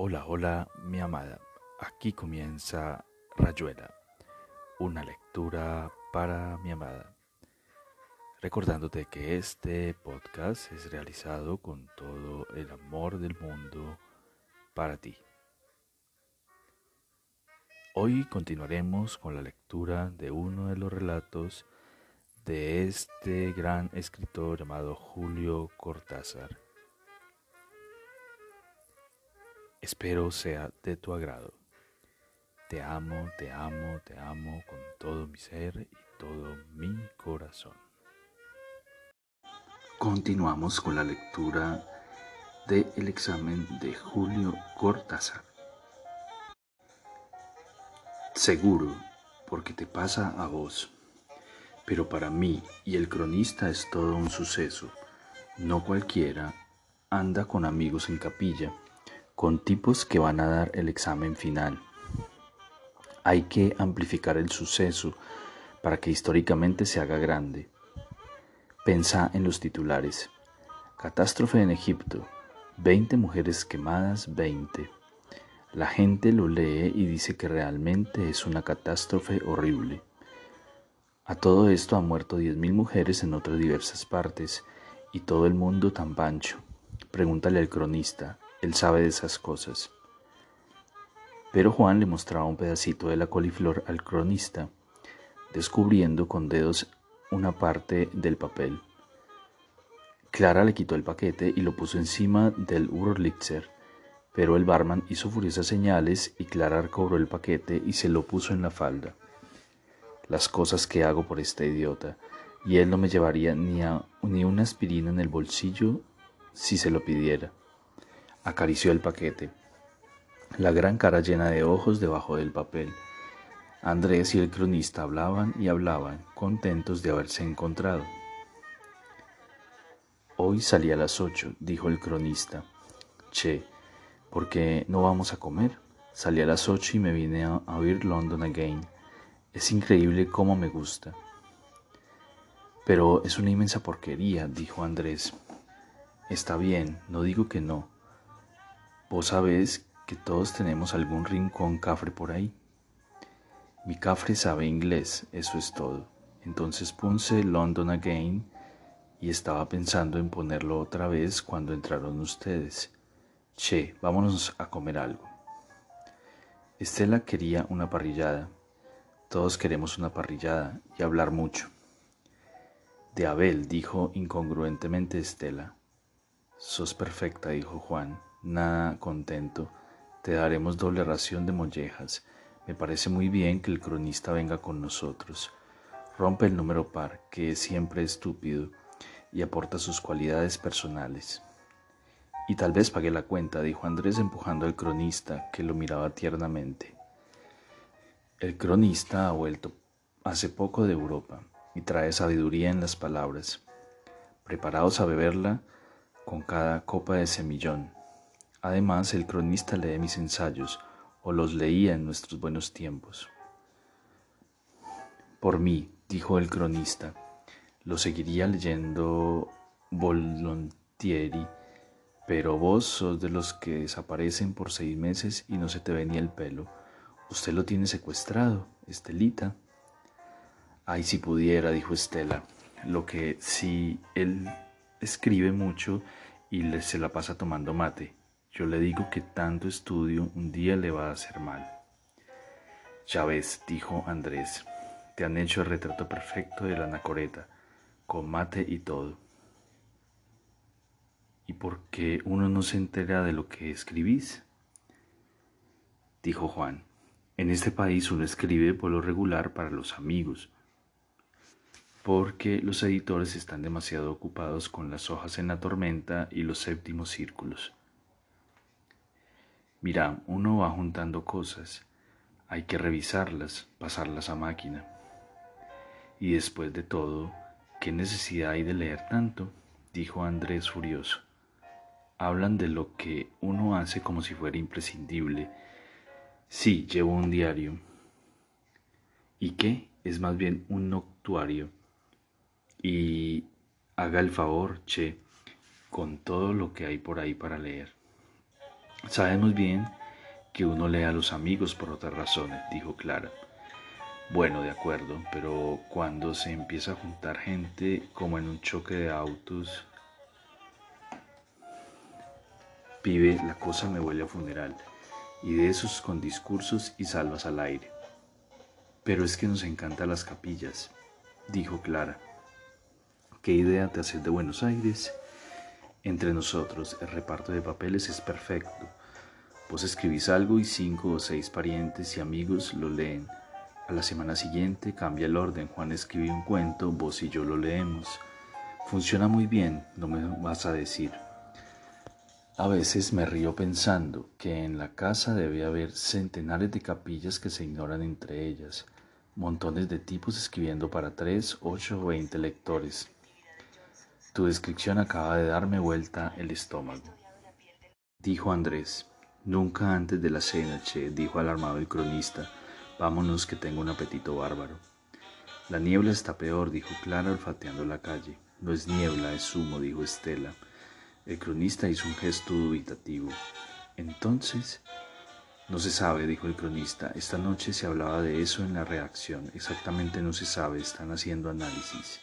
Hola, hola, mi amada. Aquí comienza Rayuela, una lectura para mi amada. Recordándote que este podcast es realizado con todo el amor del mundo para ti. Hoy continuaremos con la lectura de uno de los relatos de este gran escritor llamado Julio Cortázar. Espero sea de tu agrado. Te amo, te amo, te amo con todo mi ser y todo mi corazón. Continuamos con la lectura del examen de Julio Cortázar. Seguro, porque te pasa a vos, pero para mí y el cronista es todo un suceso. No cualquiera anda con amigos en capilla con tipos que van a dar el examen final. Hay que amplificar el suceso para que históricamente se haga grande. Pensa en los titulares. Catástrofe en Egipto. 20 mujeres quemadas, 20. La gente lo lee y dice que realmente es una catástrofe horrible. A todo esto han muerto 10.000 mujeres en otras diversas partes y todo el mundo tan pancho. Pregúntale al cronista, él sabe de esas cosas. Pero Juan le mostraba un pedacito de la coliflor al cronista, descubriendo con dedos una parte del papel. Clara le quitó el paquete y lo puso encima del Urlitzer, pero el barman hizo furiosas señales y Clara recobró el paquete y se lo puso en la falda. Las cosas que hago por este idiota, y él no me llevaría ni, ni una aspirina en el bolsillo si se lo pidiera. Acarició el paquete, la gran cara llena de ojos debajo del papel. Andrés y el cronista hablaban y hablaban, contentos de haberse encontrado. Hoy salí a las ocho, dijo el cronista. Che, ¿por qué no vamos a comer? Salí a las ocho y me vine a, oír London Again. Es increíble cómo me gusta. Pero es una inmensa porquería, dijo Andrés. Está bien, no digo que no Vos sabés que todos tenemos algún rincón cafre por ahí. Mi cafre sabe inglés, eso es todo. Entonces puse London Again y estaba pensando en ponerlo otra vez cuando entraron ustedes. Che, vámonos a comer algo. Estela quería una parrillada. Todos queremos una parrillada y hablar mucho. De Abel, dijo incongruentemente Estela. Sos perfecta, dijo Juan nada contento, te daremos doble ración de mollejas. Me parece muy bien que el cronista venga con nosotros. Rompe el número par, que es siempre estúpido, y aporta sus cualidades personales. Y tal vez pague la cuenta, dijo Andrés empujando al cronista, que lo miraba tiernamente. El cronista ha vuelto hace poco de Europa y trae sabiduría en las palabras, preparados a beberla con cada copa de semillón. Además, el cronista lee mis ensayos, o los leía en nuestros buenos tiempos. Por mí, dijo el cronista, lo seguiría leyendo volontieri, pero vos sos de los que desaparecen por seis meses y no se te ve ni el pelo. Usted lo tiene secuestrado, Estelita. Ay, si pudiera, dijo Estela. Lo que si él escribe mucho y se la pasa tomando mate. Yo le digo que tanto estudio un día le va a hacer mal. Ya ves, dijo Andrés, te han hecho el retrato perfecto de la anacoreta, con mate y todo. ¿Y por qué uno no se entera de lo que escribís? Dijo Juan, en este país uno escribe por lo regular para los amigos, porque los editores están demasiado ocupados con las hojas en la tormenta y los séptimos círculos. Mira, uno va juntando cosas, hay que revisarlas, pasarlas a máquina. Y después de todo, ¿qué necesidad hay de leer tanto? dijo Andrés furioso. Hablan de lo que uno hace como si fuera imprescindible. Sí, llevo un diario. ¿Y qué? Es más bien un noctuario. Y haga el favor, che, con todo lo que hay por ahí para leer. Sabemos bien que uno lee a los amigos por otras razones, dijo Clara. Bueno, de acuerdo, pero cuando se empieza a juntar gente como en un choque de autos, pibe, la cosa me huele a funeral, y de esos con discursos y salvas al aire. Pero es que nos encantan las capillas, dijo Clara. ¿Qué idea te haces de Buenos Aires? Entre nosotros, el reparto de papeles es perfecto. Vos escribís algo y cinco o seis parientes y amigos lo leen. A la semana siguiente cambia el orden. Juan escribe un cuento, vos y yo lo leemos. Funciona muy bien, no me vas a decir. A veces me río pensando que en la casa debe haber centenares de capillas que se ignoran entre ellas, montones de tipos escribiendo para tres, ocho o veinte lectores. Tu descripción acaba de darme vuelta el estómago. Dijo Andrés. Nunca antes de la cena, che, dijo alarmado el cronista. Vámonos que tengo un apetito bárbaro. La niebla está peor, dijo Clara olfateando la calle. No es niebla, es humo, dijo Estela. El cronista hizo un gesto dubitativo. Entonces, no se sabe, dijo el cronista. Esta noche se hablaba de eso en la reacción. Exactamente no se sabe, están haciendo análisis.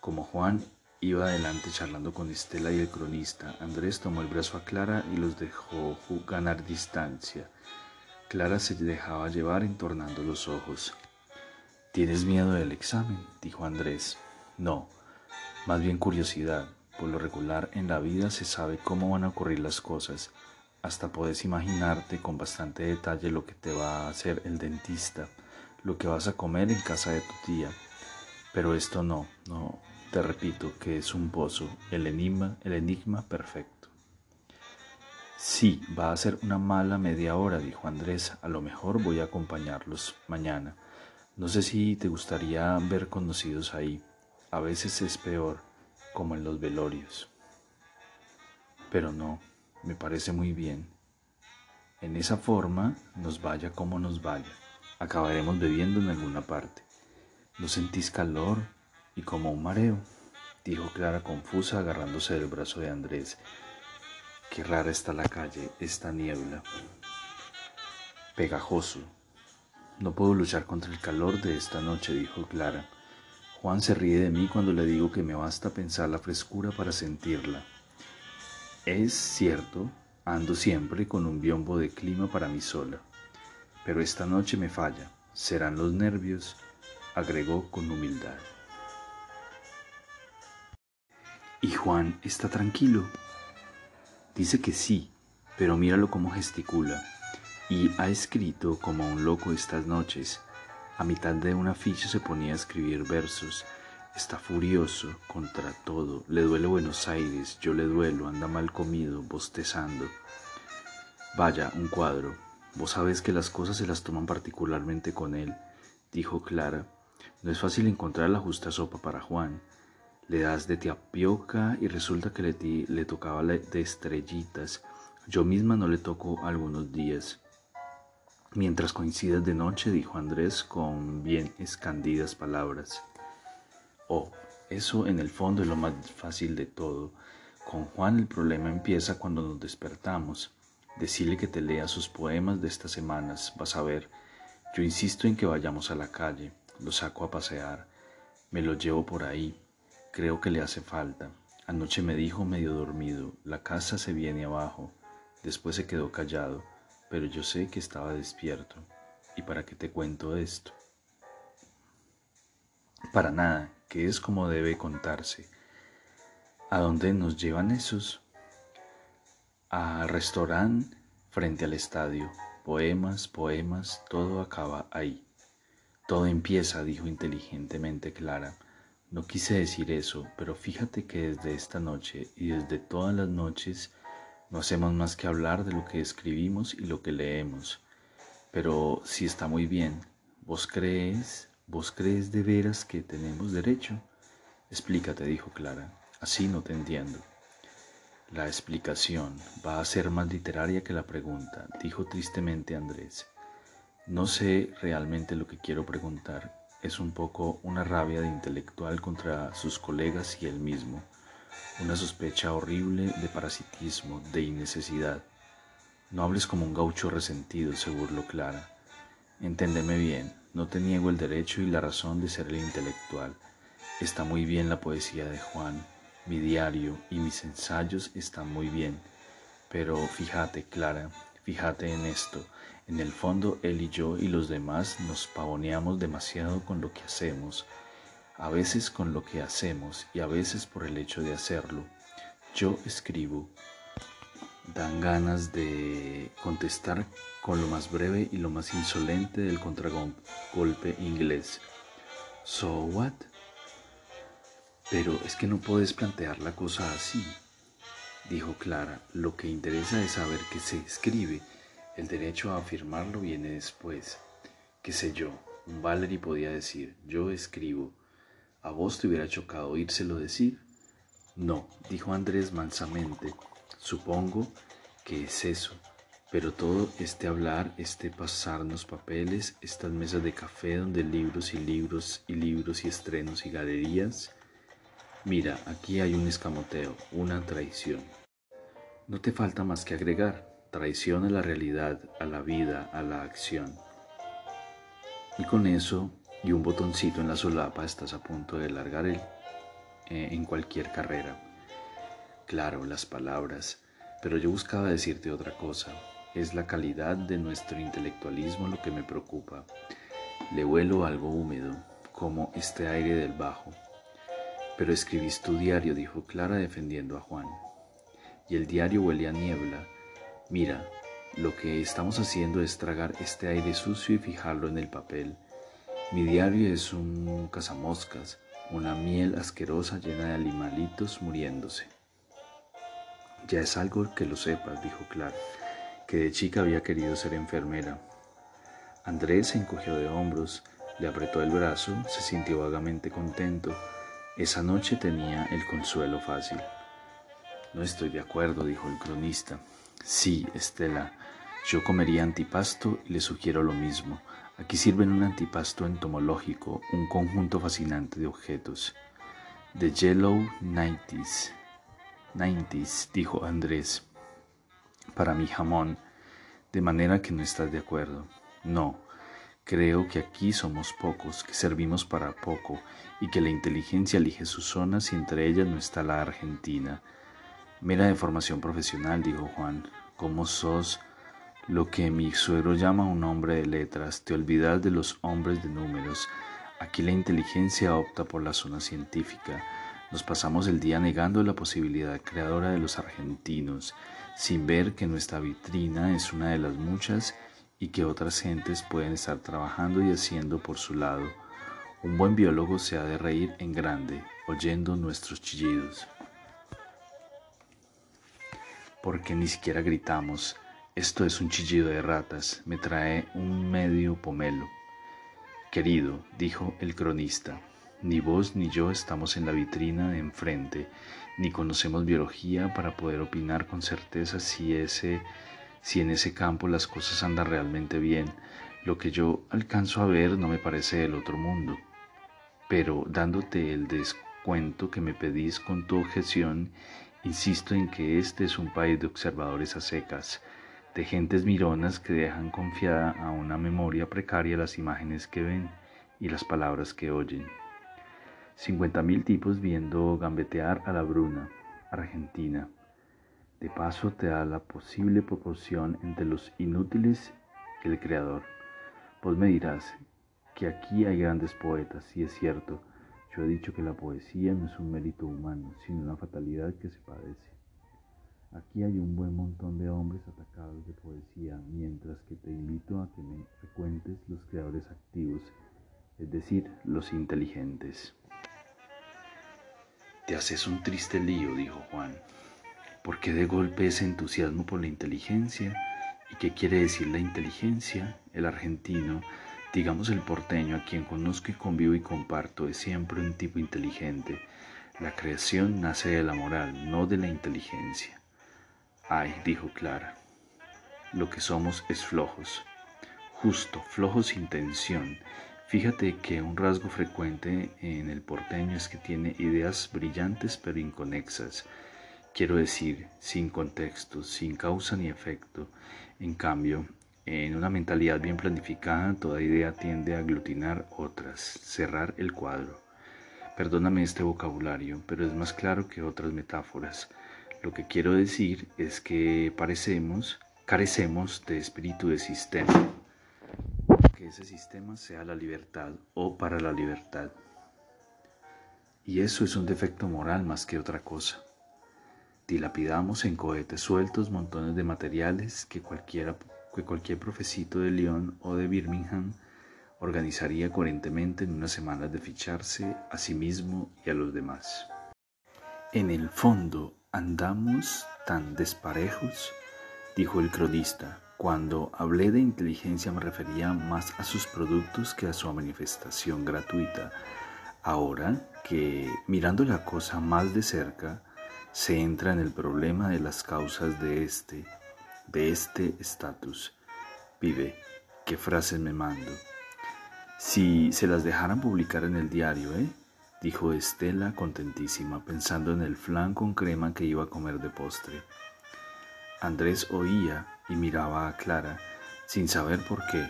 Como Juan iba adelante charlando con Estela y el cronista, Andrés tomó el brazo a Clara y los dejó ganar distancia. Clara se dejaba llevar entornando los ojos. ¿Tienes miedo del examen? dijo Andrés. No, más bien curiosidad. Por lo regular en la vida se sabe cómo van a ocurrir las cosas. Hasta puedes imaginarte con bastante detalle lo que te va a hacer el dentista, lo que vas a comer en casa de tu tía. Pero esto no, no, te repito que es un pozo, el enigma, el enigma perfecto. Sí, va a ser una mala media hora, dijo Andrés. A lo mejor voy a acompañarlos mañana. No sé si te gustaría ver conocidos ahí. A veces es peor, como en los velorios. Pero no, me parece muy bien. En esa forma, nos vaya como nos vaya, acabaremos bebiendo en alguna parte. ¿No sentís calor y como un mareo? dijo Clara confusa agarrándose del brazo de Andrés. Qué rara está la calle, esta niebla. Pegajoso. No puedo luchar contra el calor de esta noche, dijo Clara. Juan se ríe de mí cuando le digo que me basta pensar la frescura para sentirla. Es cierto, ando siempre con un biombo de clima para mí sola. Pero esta noche me falla. Serán los nervios, agregó con humildad. ¿Y Juan está tranquilo? Dice que sí, pero míralo cómo gesticula. Y ha escrito como un loco estas noches. A mitad de una ficha se ponía a escribir versos. Está furioso contra todo. Le duele Buenos Aires, yo le duelo, anda mal comido, bostezando. Vaya, un cuadro. Vos sabés que las cosas se las toman particularmente con él, dijo Clara. No es fácil encontrar la justa sopa para Juan le das de tapioca y resulta que le, tocaba de estrellitas. Yo misma no le toco algunos días. Mientras coincidas de noche, dijo Andrés con bien escandidas palabras. Oh, eso en el fondo es lo más fácil de todo. Con Juan el problema empieza cuando nos despertamos. Decirle que te lea sus poemas de estas semanas, vas a ver. Yo insisto en que vayamos a la calle, lo saco a pasear, me lo llevo por ahí, Creo que le hace falta. Anoche me dijo medio dormido, la casa se viene abajo. Después se quedó callado, pero yo sé que estaba despierto. ¿Y para qué te cuento esto? Para nada, que es como debe contarse. ¿A dónde nos llevan esos? Al restaurante frente al estadio. Poemas, poemas, todo acaba ahí. Todo empieza, dijo inteligentemente Clara. No quise decir eso, pero fíjate que desde esta noche y desde todas las noches no hacemos más que hablar de lo que escribimos y lo que leemos. Pero si está muy bien, ¿vos crees, vos crees de veras que tenemos derecho? Explícate, dijo Clara, así no te entiendo. La explicación va a ser más literaria que la pregunta, dijo tristemente Andrés. No sé realmente lo que quiero preguntar es un poco una rabia de intelectual contra sus colegas y él mismo, una sospecha horrible de parasitismo, de innecesidad. No hables como un gaucho resentido, se Clara. Enténdeme bien, no te niego el derecho y la razón de ser el intelectual. Está muy bien la poesía de Juan, mi diario y mis ensayos están muy bien. Pero fíjate, Clara, fíjate en esto. En el fondo, él y yo y los demás nos pavoneamos demasiado con lo que hacemos, a veces con lo que hacemos y a veces por el hecho de hacerlo. Yo escribo, dan ganas de contestar con lo más breve y lo más insolente del contragolpe inglés. So what? Pero es que no puedes plantear la cosa así, dijo Clara. Lo que interesa es saber qué se escribe. El derecho a afirmarlo viene después. ¿Qué sé yo? Un Valery podía decir, yo escribo. ¿A vos te hubiera chocado oírselo decir? No, dijo Andrés mansamente. Supongo que es eso, pero todo este hablar, este pasarnos papeles, estas mesas de café donde libros y libros y libros y estrenos y galerías. Mira, aquí hay un escamoteo, una traición. No te falta más que agregar, traición a la realidad, a la vida, a la acción. Y con eso y un botoncito en la solapa estás a punto de largar el, eh, en cualquier carrera. Claro, las palabras, pero yo buscaba decirte otra cosa. Es la calidad de nuestro intelectualismo lo que me preocupa. Le huelo algo húmedo, como este aire del bajo. Pero escribís tu diario, dijo Clara defendiendo a Juan. Y el diario huele a niebla. Mira, lo que estamos haciendo es tragar este aire sucio y fijarlo en el papel. Mi diario es un cazamoscas, una miel asquerosa llena de animalitos muriéndose. Ya es algo que lo sepas, dijo Clara, que de chica había querido ser enfermera. Andrés se encogió de hombros, le apretó el brazo, se sintió vagamente contento. Esa noche tenía el consuelo fácil. No estoy de acuerdo, dijo el cronista. Sí, Estela, yo comería antipasto y le sugiero lo mismo. Aquí sirven un antipasto entomológico, un conjunto fascinante de objetos. The Yellow Nighties, 90 dijo Andrés, para mi jamón, de manera que no estás de acuerdo. No, creo que aquí somos pocos, que servimos para poco y que la inteligencia elige sus zonas y entre ellas no está la Argentina. Mera de formación profesional, dijo Juan, ¿cómo sos lo que mi suegro llama un hombre de letras? Te olvidas de los hombres de números. Aquí la inteligencia opta por la zona científica nos pasamos el día negando la posibilidad creadora de los argentinos, sin ver que nuestra vitrina es una de las muchas y que otras gentes pueden estar trabajando y haciendo por su lado. Un buen biólogo se ha de reír en grande, oyendo nuestros chillidos. Porque ni siquiera gritamos, esto es un chillido de ratas, me trae un medio pomelo. Querido, dijo el cronista, ni vos ni yo estamos en la vitrina de enfrente, ni conocemos biología para poder opinar con certeza si, ese, si en ese campo las cosas andan realmente bien. Lo que yo alcanzo a ver no me parece del otro mundo. Pero dándote el descuento que me pedís con tu objeción, insisto en que este es un país de observadores a secas, de gentes mironas que dejan confiada a una memoria precaria las imágenes que ven y las palabras que oyen. 50.000 tipos viendo gambetear a la Bruna, Argentina. De paso te da la posible proporción entre los inútiles y el creador. Vos me dirás que aquí hay grandes poetas, y es cierto, yo he dicho que la poesía no es un mérito humano, sino una fatalidad que se padece. Aquí hay un buen montón de hombres atacados de poesía, mientras que te invito a que me frecuentes los creadores activos, es decir, los inteligentes. Te haces un triste lío, dijo Juan. ¿Por qué de golpe ese entusiasmo por la inteligencia? ¿Y qué quiere decir la inteligencia? El argentino, digamos el porteño, a quien conozco y convivo y comparto, es siempre un tipo inteligente. La creación nace de la moral, no de la inteligencia. Ay, dijo Clara, lo que somos es flojos, justo, flojos sin tensión, Fíjate que un rasgo frecuente en el porteño es que tiene ideas brillantes pero inconexas, quiero decir, sin contexto, sin causa ni efecto. En cambio, en una mentalidad bien planificada, toda idea tiende a aglutinar otras, cerrar el cuadro. Perdóname este vocabulario, pero es más claro que otras metáforas. Lo que quiero decir es que parecemos, carecemos de espíritu de sistema. Que ese sistema sea la libertad o para la libertad. Y eso es un defecto moral más que otra cosa. Dilapidamos en cohetes sueltos montones de materiales que, cualquiera, que cualquier profecito de Lyon o de Birmingham organizaría coherentemente en unas semanas de ficharse a sí mismo y a los demás. En el fondo andamos tan desparejos, dijo el cronista. Cuando hablé de inteligencia me refería más a sus productos que a su manifestación gratuita Ahora que, mirando la cosa más de cerca, se entra en el problema de las causas de este, de este estatus. Vive, qué frases me mando. Si se las dejaran publicar en el diario, ¿eh? dijo Estela contentísima, pensando en el flan con crema que iba a comer de postre. Andrés oía y miraba a Clara, sin saber por qué.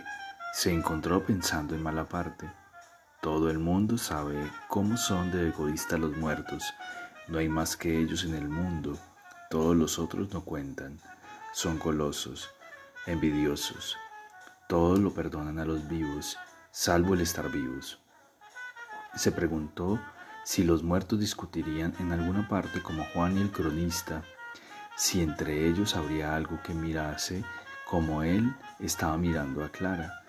Se encontró pensando en mala parte. Todo el mundo sabe cómo son de egoístas los muertos. No hay más que ellos en el mundo. Todos los otros no cuentan. Son colosos, envidiosos. Todos lo perdonan a los vivos, salvo el estar vivos. Se preguntó si los muertos discutirían en alguna parte como Juan y el cronista, si entre ellos habría algo que mirase como él estaba mirando a Clara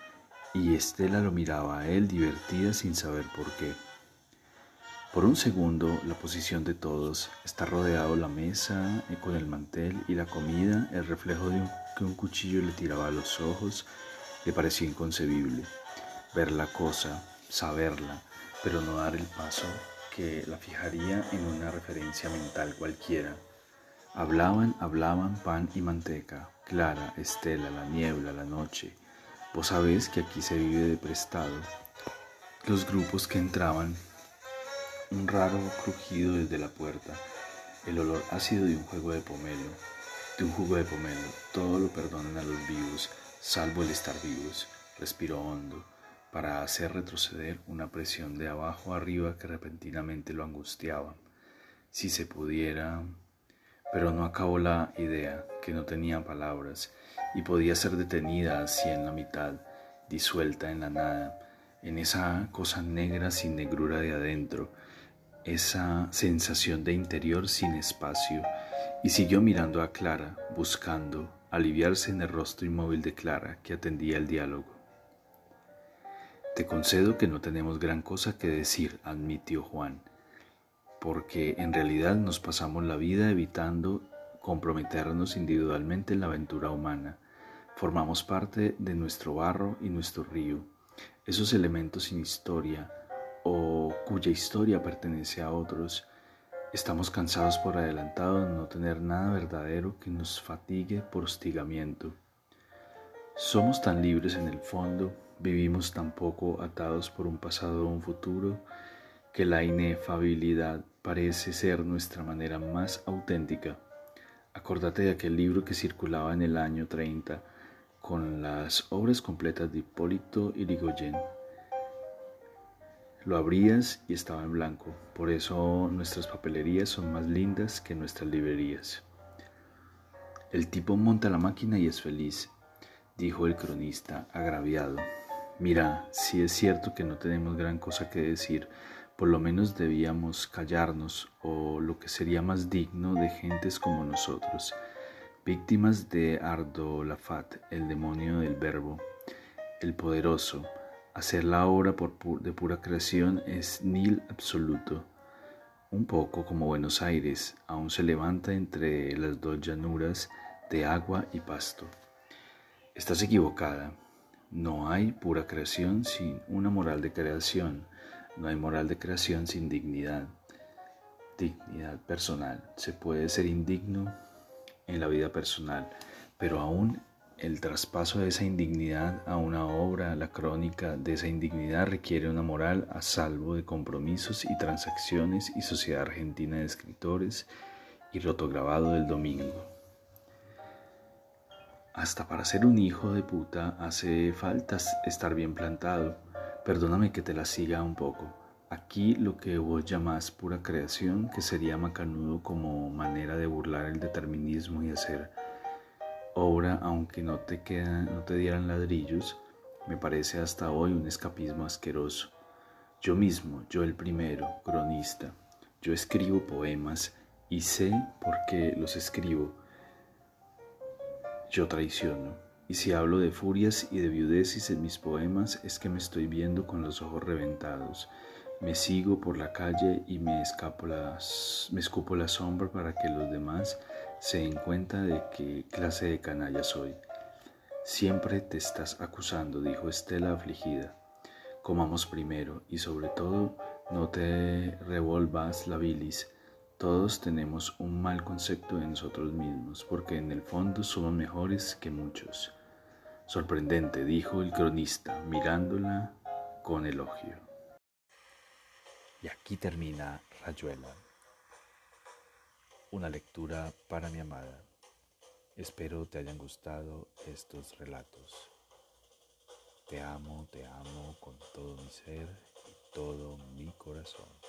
y Estela lo miraba a él divertida sin saber por qué. Por un segundo, la posición de todos, está rodeado la mesa eh, con el mantel y la comida, el reflejo de que un cuchillo le tiraba a los ojos, le pareció inconcebible. Ver la cosa, saberla, pero no dar el paso que la fijaría en una referencia mental cualquiera. Hablaban, hablaban pan y manteca, Clara, Estela, la niebla, la noche, Vos sabés que aquí se vive de prestado. Los grupos que entraban, un raro crujido desde la puerta, el olor ácido de un juego de pomelo, de un jugo de pomelo, todo lo perdonan a los vivos, salvo el estar vivos. Respiró hondo para hacer retroceder una presión de abajo arriba que repentinamente lo angustiaba. Si se pudiera... Pero no acabó la idea, que no tenía palabras, y podía ser detenida así en la mitad, disuelta en la nada, en esa cosa negra sin negrura de adentro, esa sensación de interior sin espacio, y siguió mirando a Clara, buscando aliviarse en el rostro inmóvil de Clara que atendía el diálogo. Te concedo que no tenemos gran cosa que decir, admitió Juan, porque en realidad nos pasamos la vida evitando comprometernos individualmente en la aventura humana. Formamos parte de nuestro barro y nuestro río, esos elementos sin historia o cuya historia pertenece a otros. Estamos cansados por adelantado de no tener nada verdadero que nos fatigue por hostigamiento. Somos tan libres en el fondo, vivimos tan poco atados por un pasado o un futuro, que la inefabilidad parece ser nuestra manera más auténtica Acordate de aquel libro que circulaba en el año 30 con las obras completas de Hipólito Yrigoyen. Lo abrías y estaba en blanco, por eso nuestras papelerías son más lindas que nuestras librerías. El tipo monta la máquina y es feliz, dijo el cronista, agraviado. Mira, si es cierto que no tenemos gran cosa que decir, por lo menos debíamos callarnos o lo que sería más digno de gentes como nosotros, víctimas de Ardolafat, el demonio del verbo, el poderoso. Hacer la obra de pura creación es nil absoluto. Un poco como Buenos Aires, aún se levanta entre las dos llanuras de agua y pasto. Estás equivocada. No hay pura creación sin una moral de creación no hay moral de creación sin dignidad. Dignidad personal. Se puede ser indigno en la vida personal, pero aún el traspaso de esa indignidad a una obra, la crónica de esa indignidad requiere una moral a salvo de compromisos y transacciones y sociedad argentina de escritores y rotograbado del domingo. Hasta para ser un hijo de puta hace falta estar bien plantado. Perdóname que te la siga un poco. Aquí lo que vos llamás pura creación, que sería macanudo como manera de burlar el determinismo y hacer obra aunque no te, no te dieran ladrillos, me parece hasta hoy un escapismo asqueroso. Yo mismo, yo el primero, cronista, yo escribo poemas y sé por qué los escribo. Yo traiciono. Y si hablo de furias y de viudeces en mis poemas es que me estoy viendo con los ojos reventados me sigo por la calle y me, escapo las, me escupo la sombra para que los demás se den cuenta de qué clase de canalla soy. Siempre te estás acusando, dijo Estela afligida. Comamos primero y sobre todo no te revolvas la bilis. Todos tenemos un mal concepto de nosotros mismos, porque en el fondo somos mejores que muchos. Sorprendente, dijo el cronista, mirándola con elogio. Y aquí termina Rayuela, una lectura para mi amada. Espero te hayan gustado estos relatos. Te amo, te amo con todo mi ser y todo mi corazón.